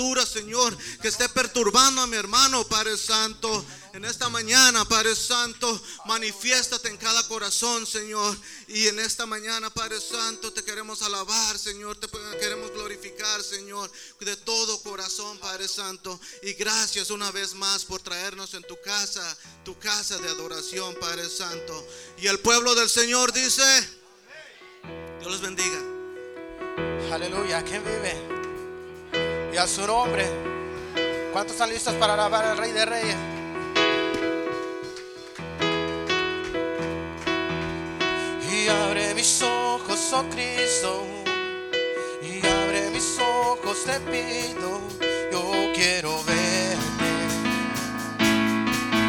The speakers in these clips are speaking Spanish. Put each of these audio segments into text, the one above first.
atadura, Señor, que esté perturbando a mi hermano, Padre Santo. En esta mañana, Padre Santo, manifiéstate en cada corazón, Señor. Y en esta mañana, Padre Santo, te queremos alabar, Señor. Te queremos glorificar, Señor, de todo corazón, Padre Santo. Y gracias una vez más por traernos en tu casa, tu casa de adoración, Padre Santo. Y el pueblo del Señor dice, Dios los bendiga. Aleluya, ¿quién vive? Y a su nombre. ¿Cuántos están listos para alabar al Rey de Reyes? Y abre mis ojos, oh Cristo. Y abre mis ojos, te pido. Yo quiero verte.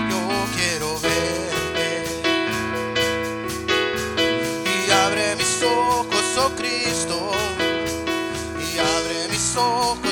Yo quiero verte. Y abre mis ojos, oh Cristo. Y abre mis ojos,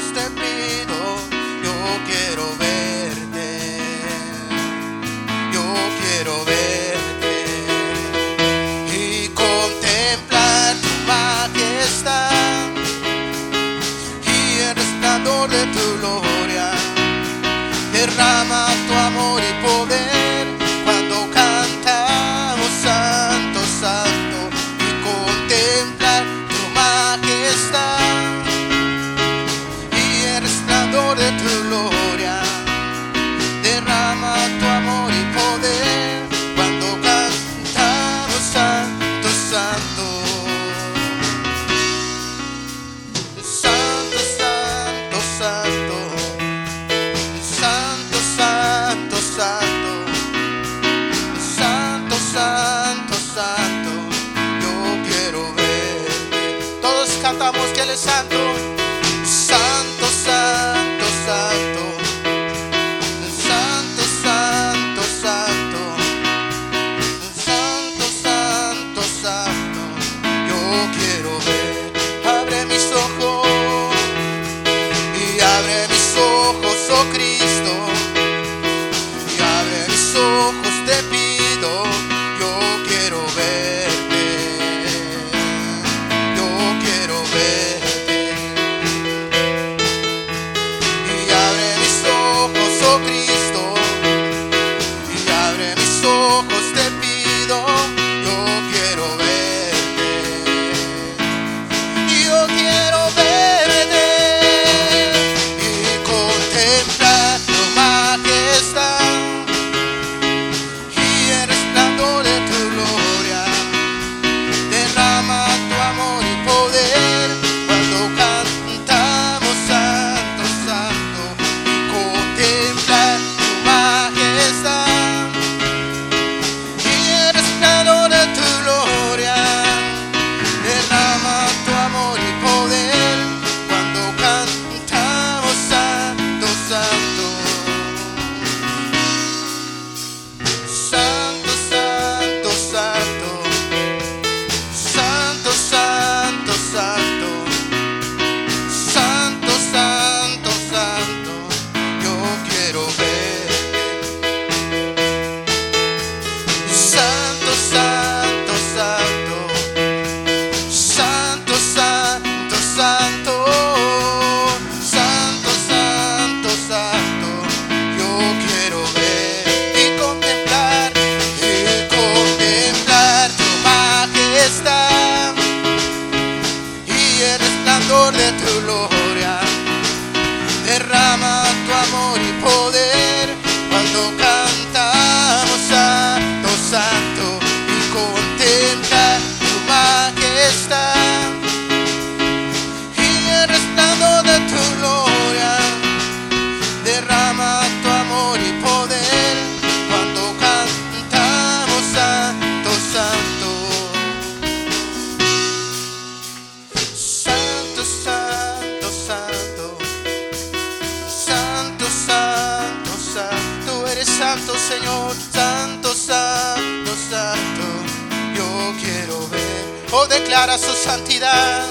santidad.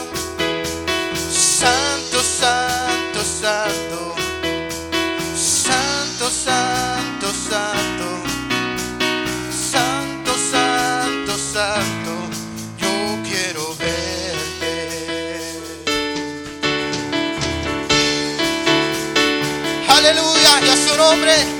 Santo, santo, santo. Santo, santo, santo. Santo, santo, santo. Yo quiero verte. Aleluya, y a su nombre.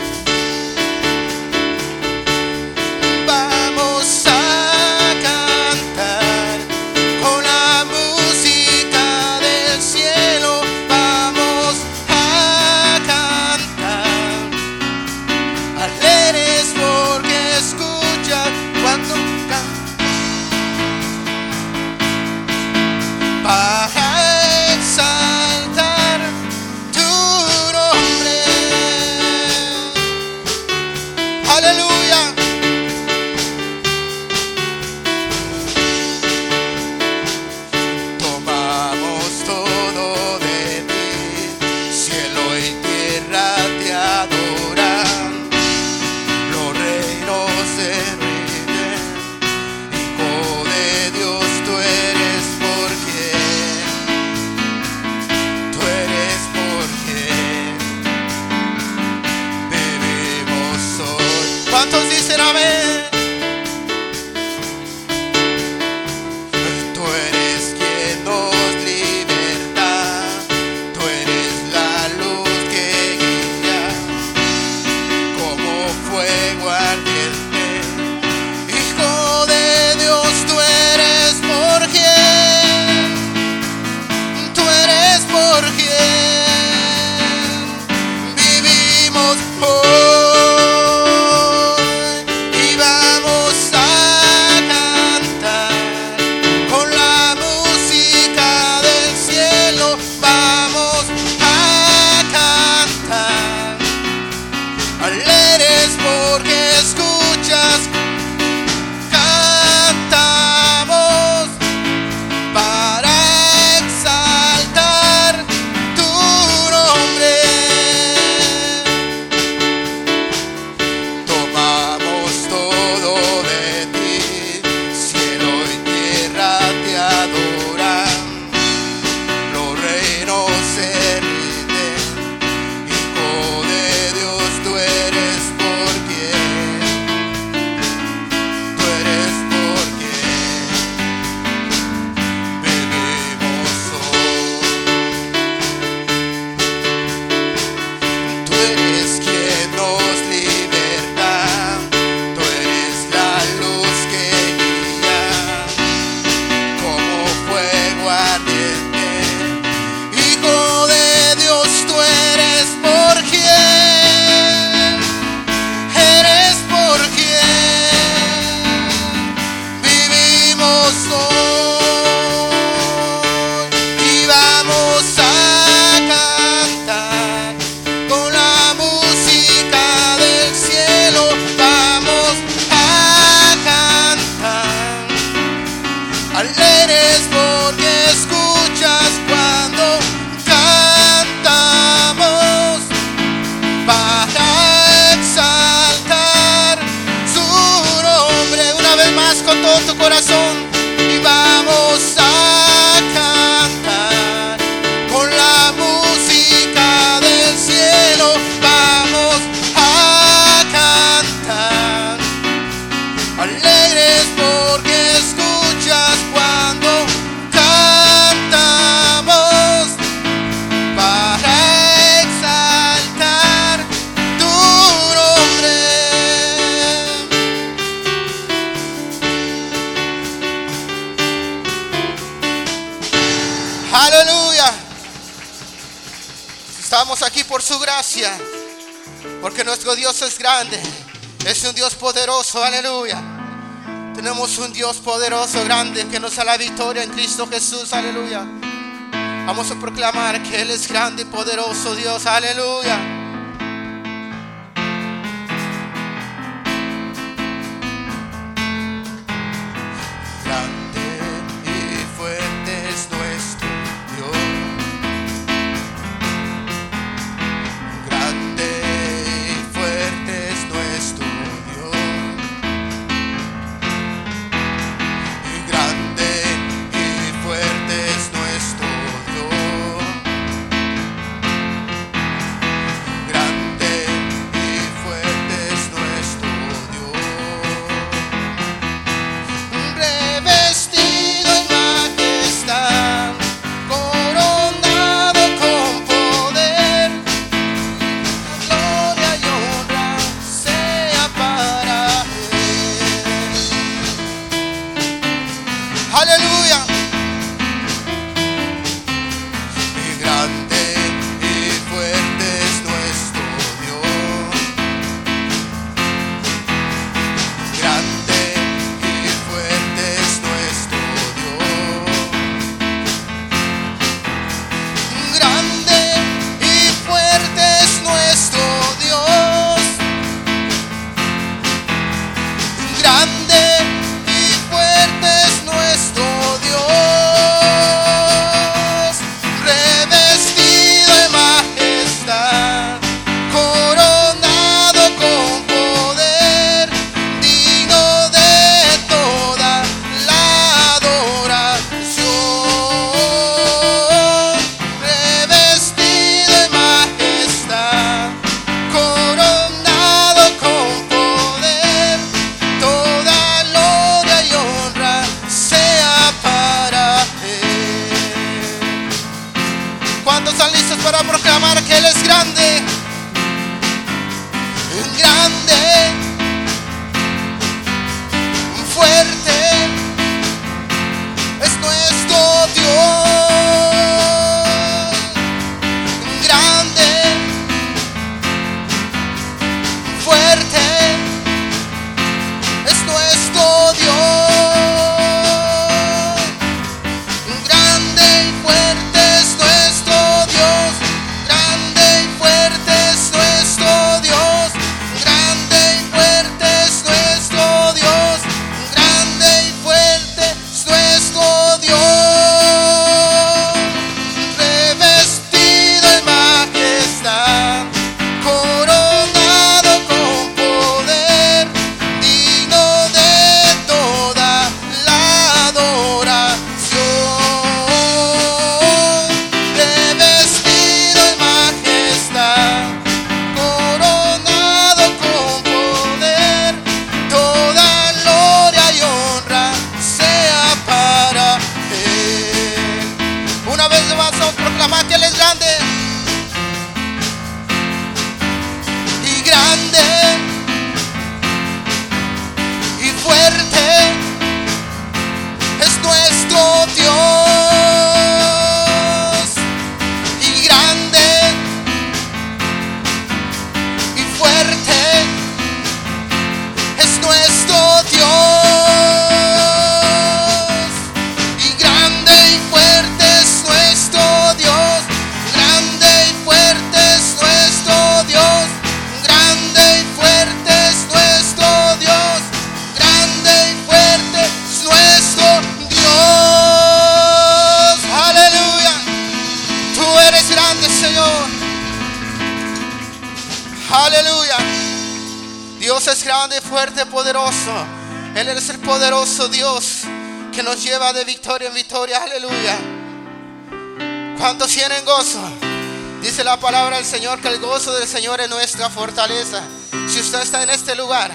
Dios poderoso, grande, que nos da la victoria en Cristo Jesús. Aleluya. Vamos a proclamar que Él es grande y poderoso Dios. Aleluya. es grande, fuerte, poderoso. Él es el poderoso Dios que nos lleva de victoria en victoria. Aleluya. ¿Cuántos tienen gozo? Dice la palabra del Señor que el gozo del Señor es nuestra fortaleza. Si usted está en este lugar,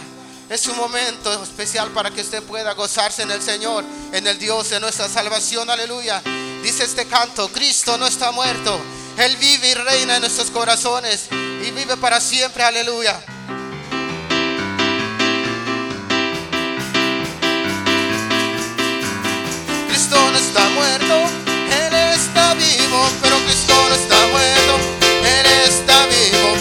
es un momento especial para que usted pueda gozarse en el Señor, en el Dios de nuestra salvación. Aleluya. Dice este canto, Cristo no está muerto. Él vive y reina en nuestros corazones y vive para siempre. Aleluya. está muerto, Él está vivo, pero Cristo no está muerto, Él está vivo.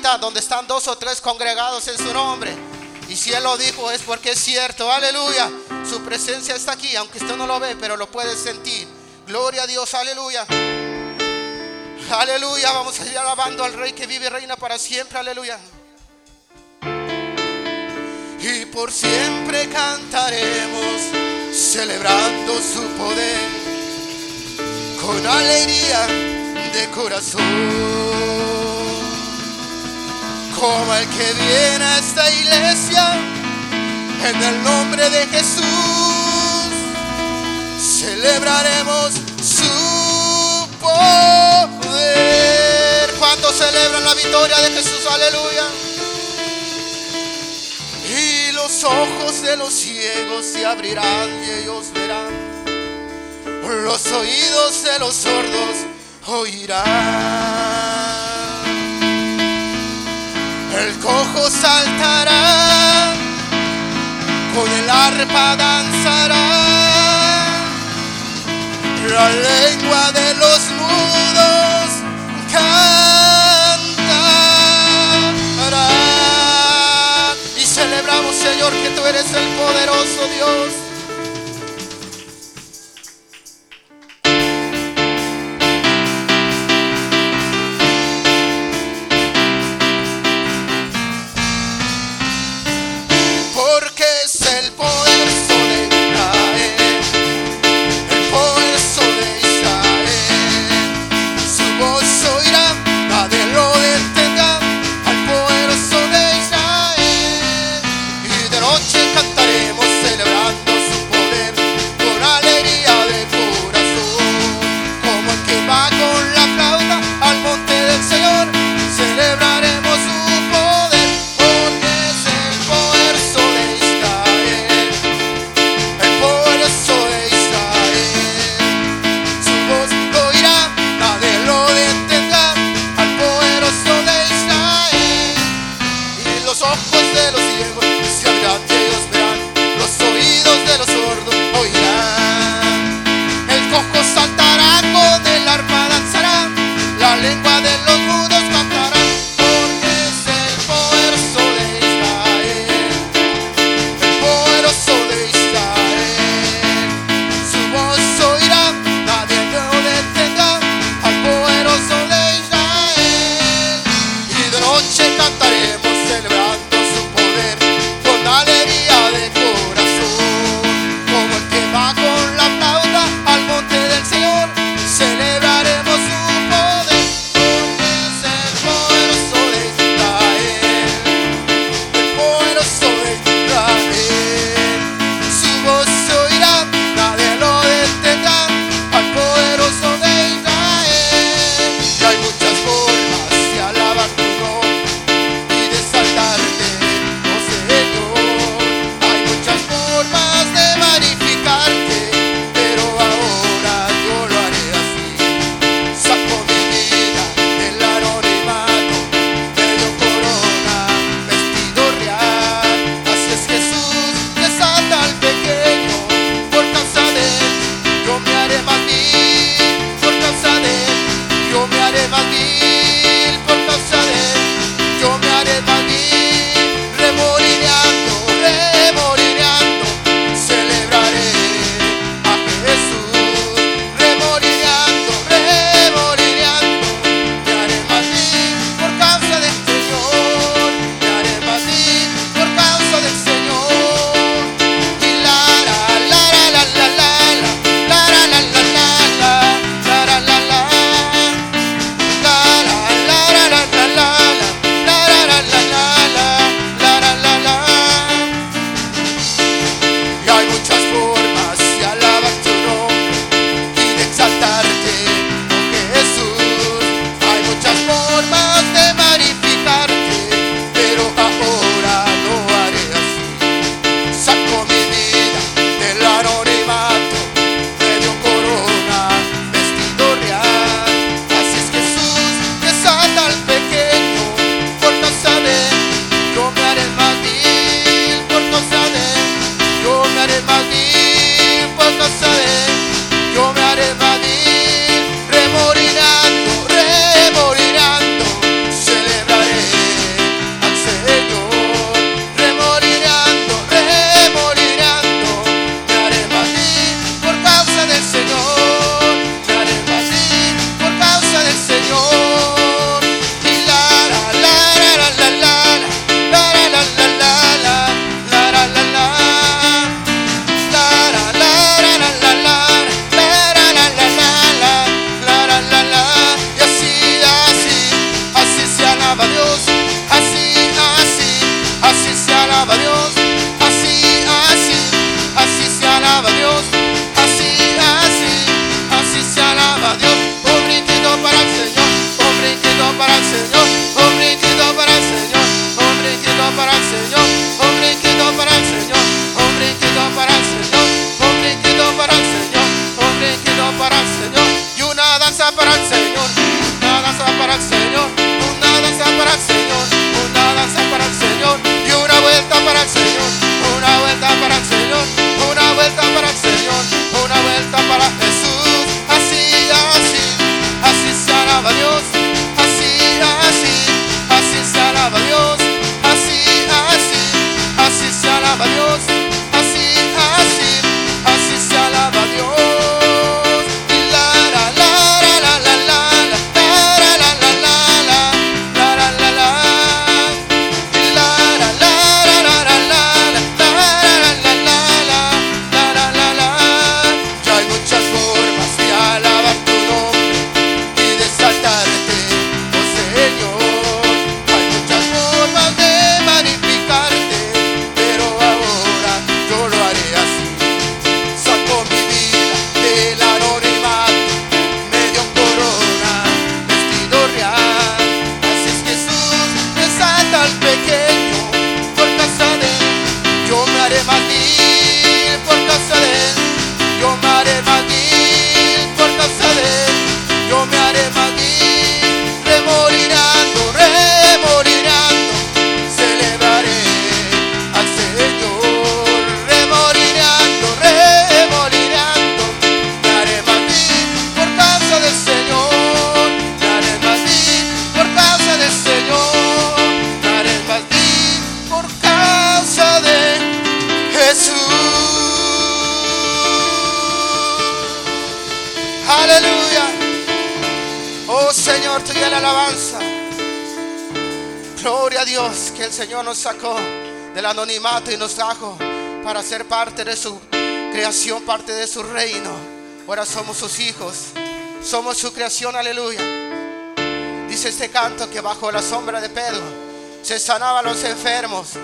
donde están dos o tres congregados en su nombre. Y si Él lo dijo es porque es cierto. Aleluya. Su presencia está aquí, aunque usted no lo ve, pero lo puede sentir. Gloria a Dios, aleluya. Aleluya. Vamos a ir alabando al Rey que vive y reina para siempre. Aleluya. Y por siempre cantaremos, celebrando su poder, con alegría de corazón. Como el que viene a esta iglesia, en el nombre de Jesús, celebraremos su poder. ¿Cuántos celebran la victoria de Jesús? Aleluya. Y los ojos de los ciegos se abrirán y ellos verán. Los oídos de los sordos oirán. El cojo saltará, con el arpa danzará, la lengua de los mudos cantará. Y celebramos, Señor, que tú eres el poderoso Dios. Sacó del anonimato y nos trajo para ser parte de su creación, parte de su reino. Ahora somos sus hijos, somos su creación, aleluya. Dice este canto que bajo la sombra de Pedro se sanaban los enfermos.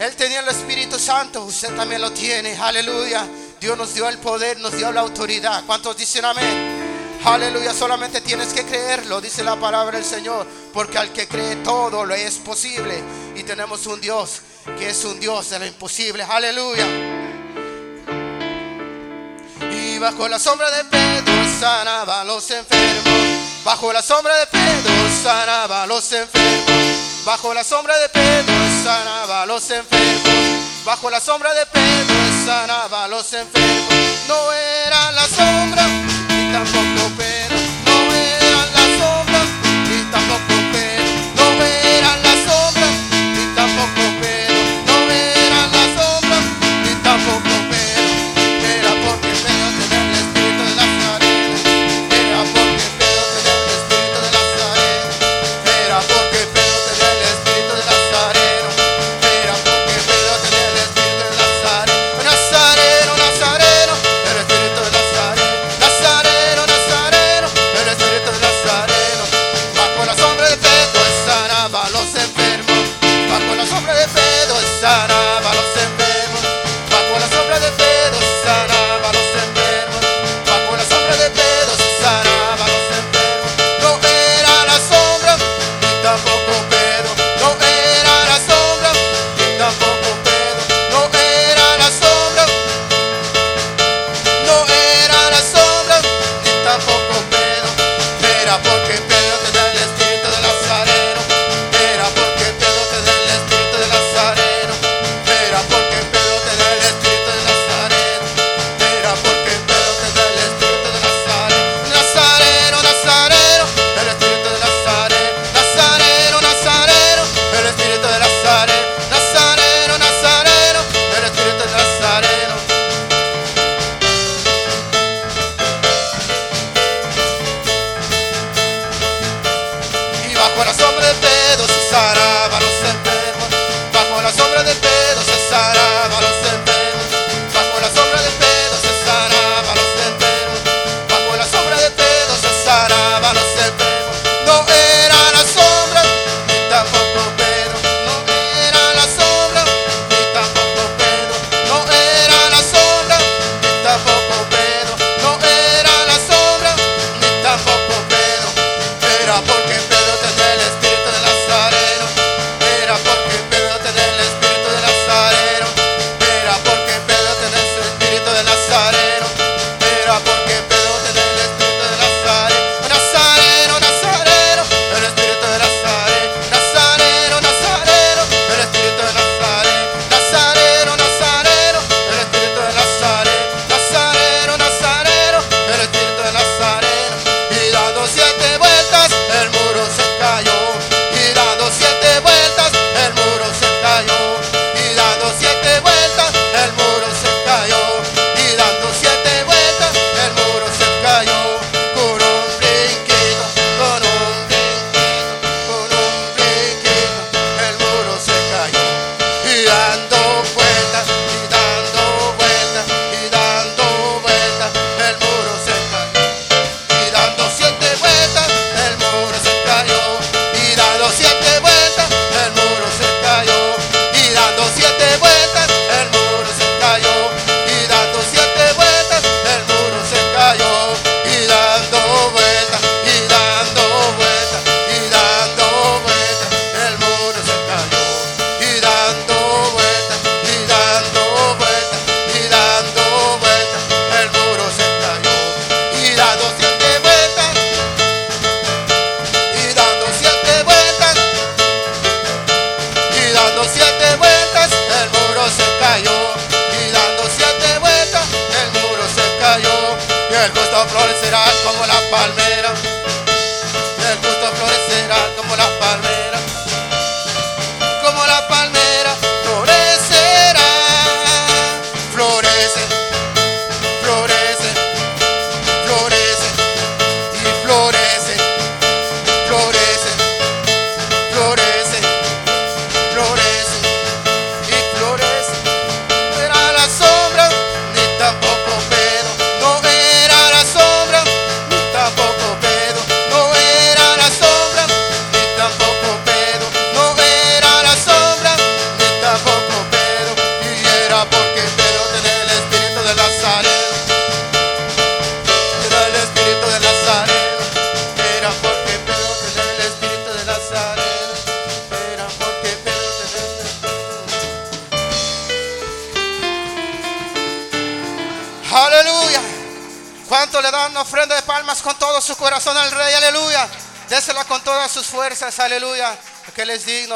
Él tenía el Espíritu Santo, usted también lo tiene, aleluya. Dios nos dio el poder, nos dio la autoridad. ¿Cuántos dicen amén? Aleluya, solamente tienes que creerlo, dice la palabra del Señor, porque al que cree todo lo es posible. Y tenemos un Dios que es un Dios de lo imposible. Aleluya. Y bajo la sombra de Pedro sanaba a los enfermos. Bajo la sombra de Pedro sanaba a los enfermos. Bajo la sombra de Pedro sanaba a los enfermos. Bajo la sombra de Pedro sanaba a los enfermos. No era la sombra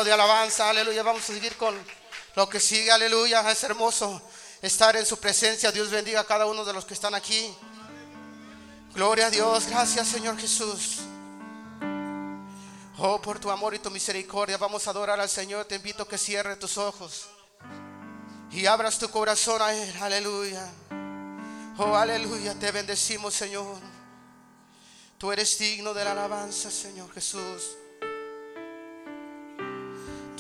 De alabanza. Aleluya. Vamos a seguir con lo que sigue. Aleluya. Es hermoso estar en su presencia. Dios bendiga a cada uno de los que están aquí. Gloria a Dios. Gracias, Señor Jesús. Oh, por tu amor y tu misericordia. Vamos a adorar al Señor. Te invito a que cierre tus ojos y abras tu corazón a Él. Aleluya. Oh, aleluya, te bendecimos, Señor. Tú eres digno de la alabanza, Señor Jesús.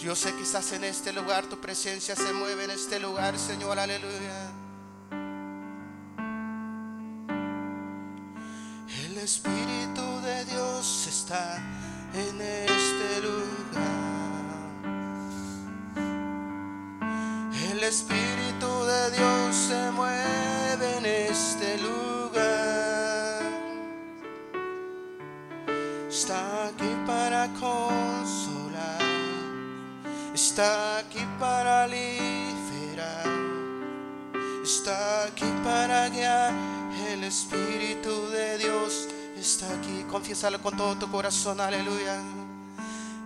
Yo sé que estás en este lugar, tu presencia se mueve en este lugar, Señor, aleluya. El Espíritu de Dios está en este lugar. El Espíritu de Dios se mueve en este lugar. Está aquí para consolar. Está aquí para liberar. Está aquí para guiar. El Espíritu de Dios está aquí. Confiésalo con todo tu corazón. Aleluya.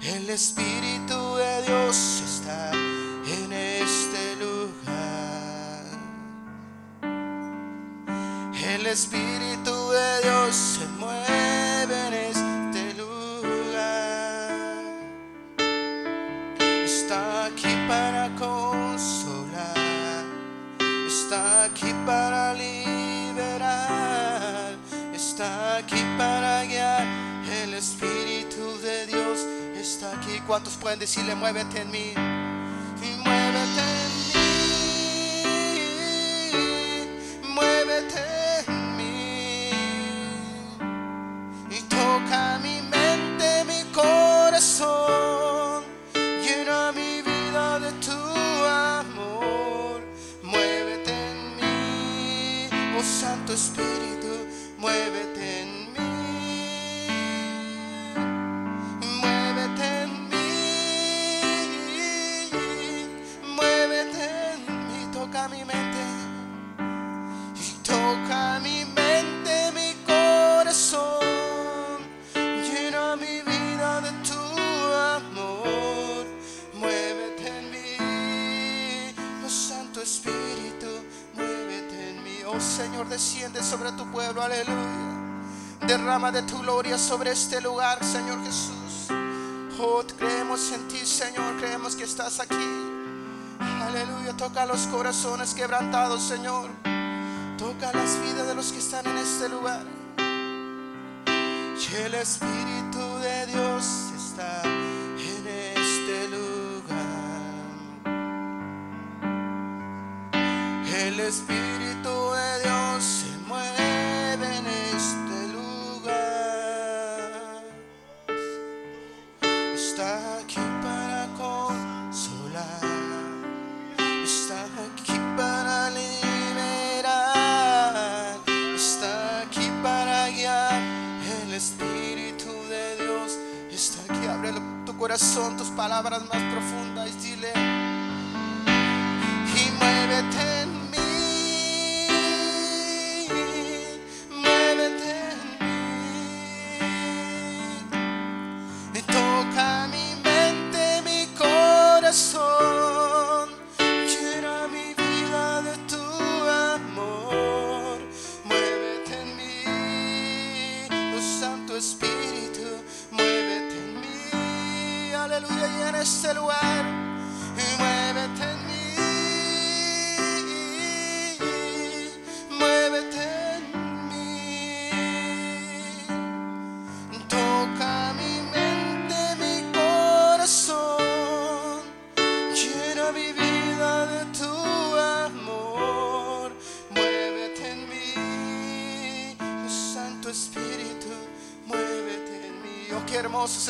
El Espíritu de Dios está en este lugar. El Espíritu de Dios se mueve en este para consolar. Está aquí para liberar. Está aquí para guiar. El Espíritu de Dios está aquí. ¿Cuántos pueden decirle, muévete en mí? Muévete en mí. Muévete en sobre tu pueblo, aleluya. Derrama de tu gloria sobre este lugar, Señor Jesús. Oh, creemos en ti, Señor, creemos que estás aquí. Aleluya, toca los corazones quebrantados, Señor. Toca las vidas de los que están en este lugar. Y el Espíritu de Dios está en este lugar. El Espíritu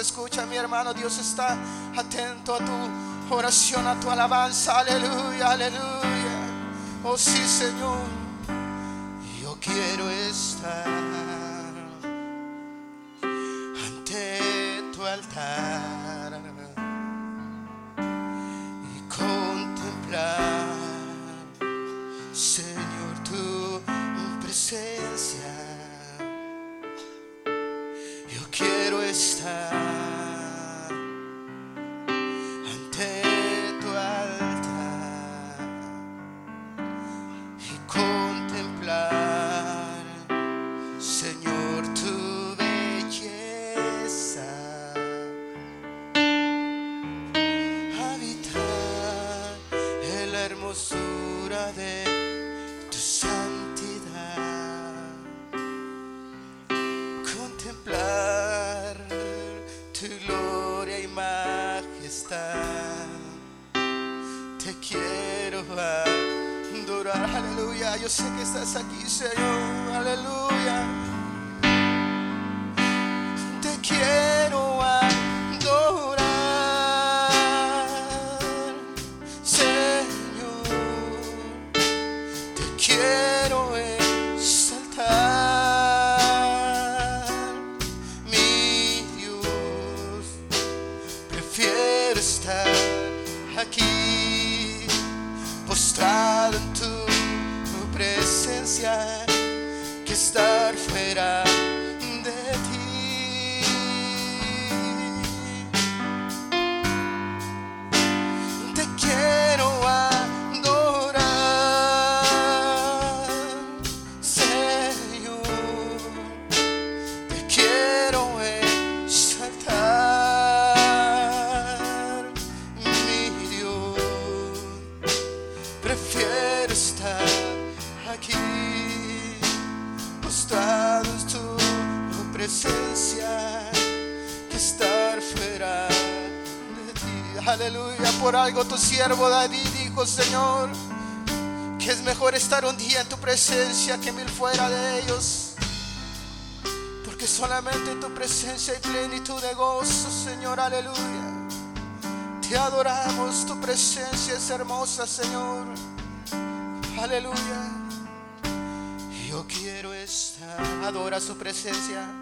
escucha, mi hermano. Dios está atento a tu oración, a tu alabanza. Aleluya, aleluya. Oh, sí, Señor. Aleluya. Yo sé que estás aquí, Señor, siervo David dijo, Señor, que es mejor estar un día en tu presencia que mil fuera de ellos. Porque solamente en tu presencia hay plenitud de gozo, Señor, aleluya. Te adoramos, tu presencia es hermosa, Señor. Aleluya. Yo quiero estar, adora su presencia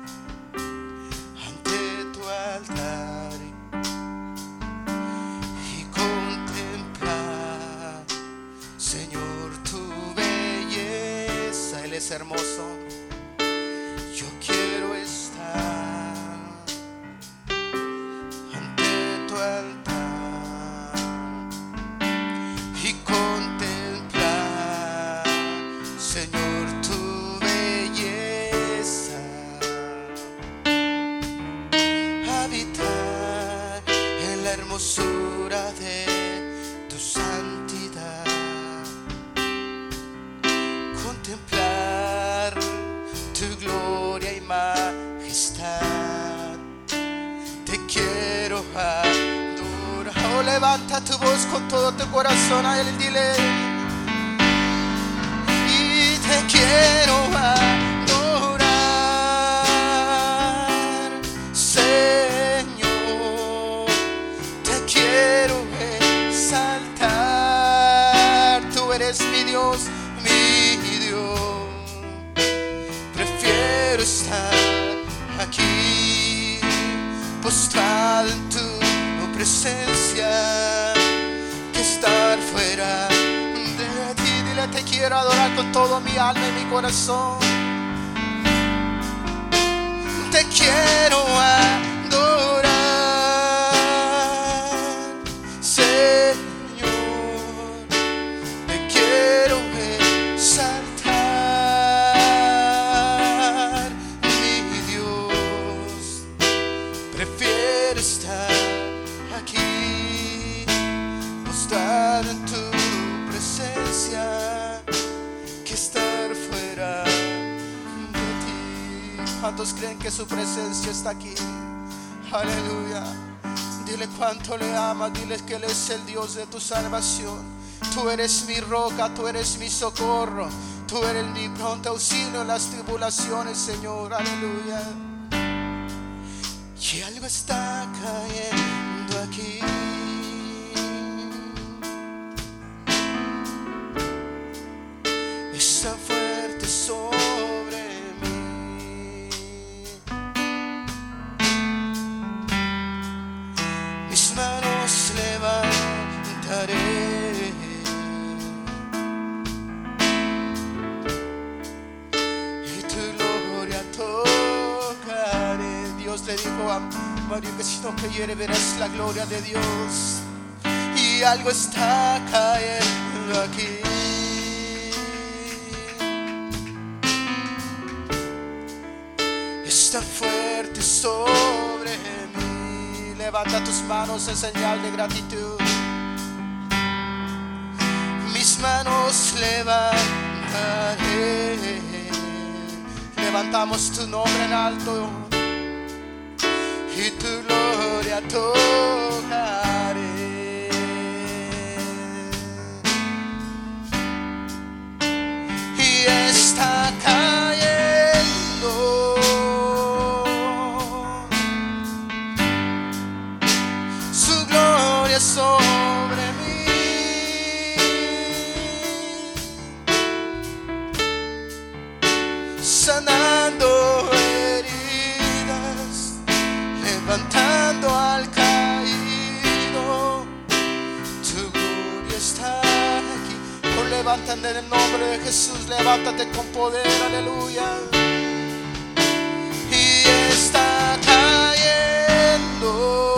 levanta tu voz con todo tu corazón a Él dile. Y te quiero presencia, que estar fuera de ti. Dile, te quiero adorar con todo mi alma y mi corazón. Te quiero adorar, su presencia está aquí? Aleluya. Dile cuánto le amas, dile que Él es el Dios de tu salvación. Tú eres mi roca, tú eres mi socorro. Tú eres mi pronto auxilio en las tribulaciones, Señor, aleluya. Y algo está cayendo aquí. Gloria de Dios. Y algo está cayendo aquí. Está fuerte sobre mí. Levanta tus manos en señal de gratitud. Mis manos levantaré. Levantamos tu nombre en alto y tu gloria tocaré. En el nombre de Jesús, levántate con poder, aleluya. Y está cayendo.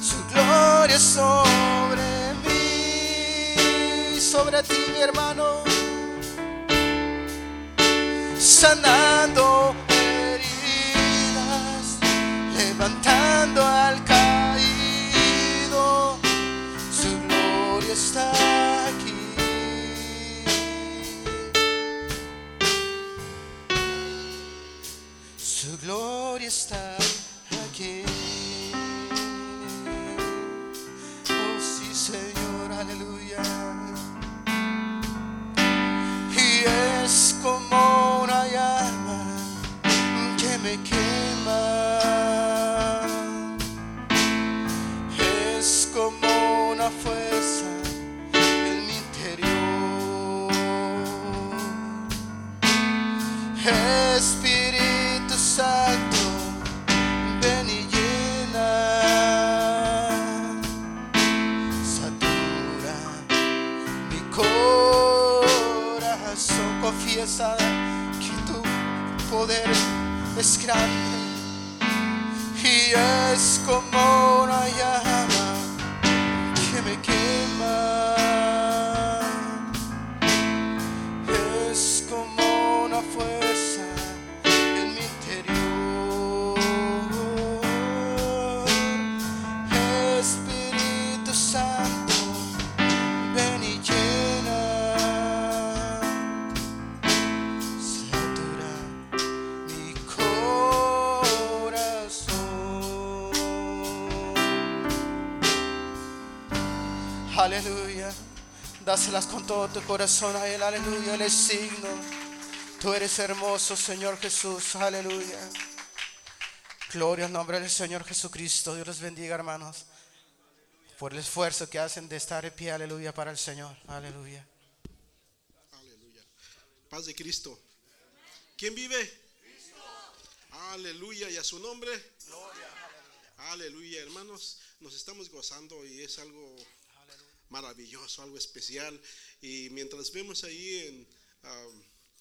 Su gloria sobre mí, sobre ti, mi hermano, sanando heridas, levantando al gloria está grande y es como una llama que me quema. Dáselas con todo tu corazón a Él. Aleluya. Él es signo. Tú eres hermoso, Señor Jesús. Aleluya. Gloria al nombre del Señor Jesucristo. Dios los bendiga, hermanos. Por el esfuerzo que hacen de estar de pie. Aleluya para el Señor. Aleluya. Aleluya. Paz de Cristo. ¿Quién vive? Aleluya. ¿Y a su nombre? Aleluya, hermanos. Nos estamos gozando y es algo maravilloso, algo especial. Y mientras vemos ahí en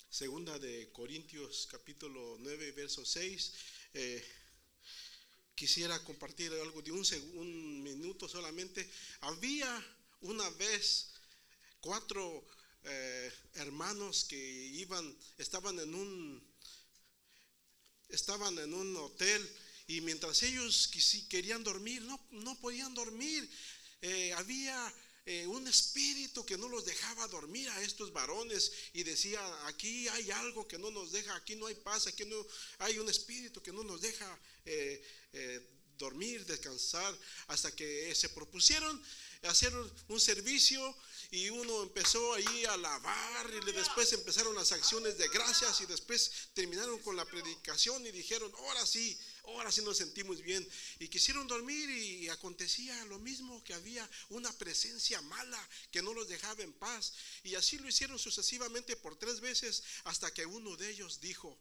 segunda de Corintios capítulo 9, verso 6, eh, quisiera compartir algo de un, un minuto solamente. Había una vez cuatro eh, hermanos que iban, estaban en un, estaban en un hotel y mientras ellos querían dormir, no, no podían dormir. Eh, había eh, un espíritu que no los dejaba dormir a estos varones y decía, aquí hay algo que no nos deja, aquí no hay paz, aquí no hay un espíritu que no nos deja eh, eh, dormir, descansar, hasta que se propusieron hacer un servicio y uno empezó ahí a alabar y después empezaron las acciones de gracias y después terminaron con la predicación y dijeron, ahora sí, ahora sí nos sentimos bien. Y quisieron dormir y acontecía lo mismo, que había una presencia mala que no los dejaba en paz. Y así lo hicieron sucesivamente por tres veces hasta que uno de ellos dijo,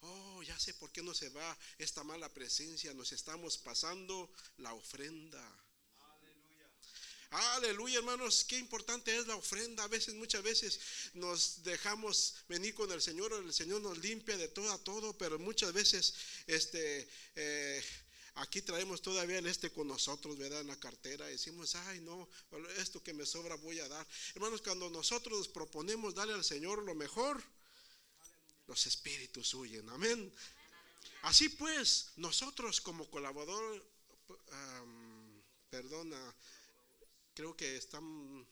oh, ya sé por qué no se va esta mala presencia, nos estamos pasando la ofrenda. Aleluya, hermanos, qué importante es la ofrenda. A veces, muchas veces nos dejamos venir con el Señor, el Señor nos limpia de todo a todo, pero muchas veces este, eh, aquí traemos todavía el este con nosotros, ¿verdad? En la cartera. Decimos, ay, no, esto que me sobra voy a dar. Hermanos, cuando nosotros nos proponemos darle al Señor lo mejor, los espíritus huyen. Amén. Así pues, nosotros como colaborador, perdona, creo que están,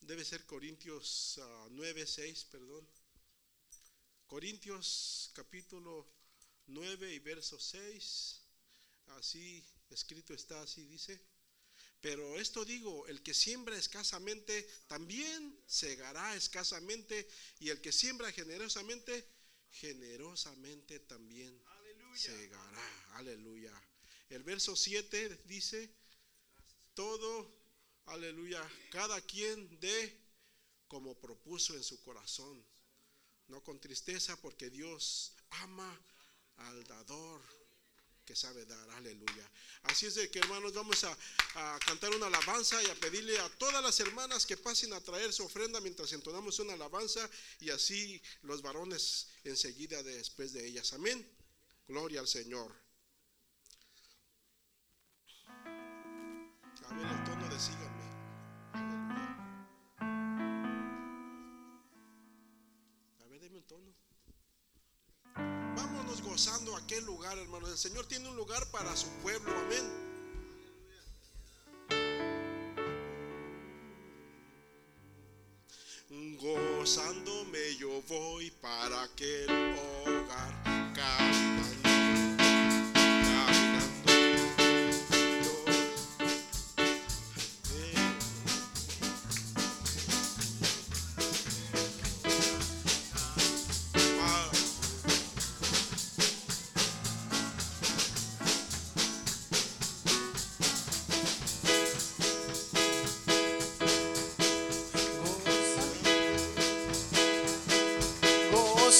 debe ser Corintios 9, ah, 6, perdón. Corintios capítulo 9 y verso 6, así escrito está, así dice. Pero esto digo, el que siembra escasamente también segará escasamente y el que siembra generosamente, generosamente también segará. Aleluya. El verso 7 dice, todo aleluya, cada quien dé como propuso en su corazón, no con tristeza, porque Dios ama al dador que sabe dar, aleluya. Así es de que hermanos vamos a, cantar una alabanza y a pedirle a todas las hermanas que pasen a traer su ofrenda mientras entonamos una alabanza y así los varones enseguida después de ellas. Amén. Gloria al Señor. A ver el tono de Vámonos gozando aquel lugar, hermanos. El Señor tiene un lugar para su pueblo. Amén. Gozándome yo voy para aquel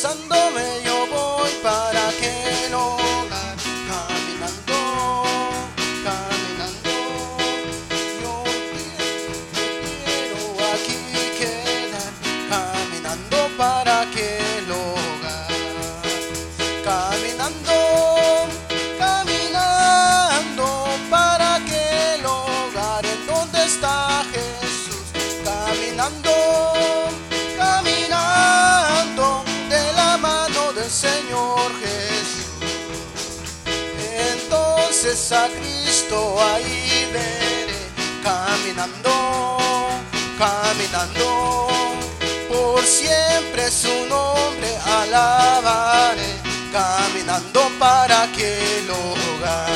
a ahí veré, caminando, caminando, por siempre su nombre alabaré, caminando para aquel hogar,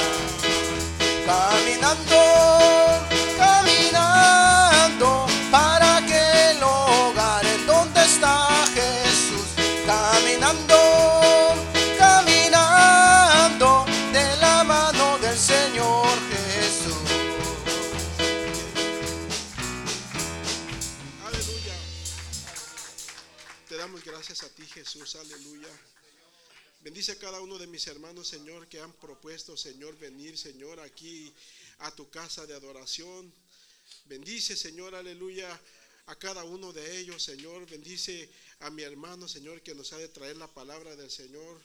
Jesús, aleluya. Bendice a cada uno de mis hermanos, Señor, que han propuesto, Señor, venir, Señor, aquí a tu casa de adoración. Bendice, Señor, aleluya, a cada uno de ellos, Señor. Bendice a mi hermano, Señor, que nos ha de traer la palabra del Señor.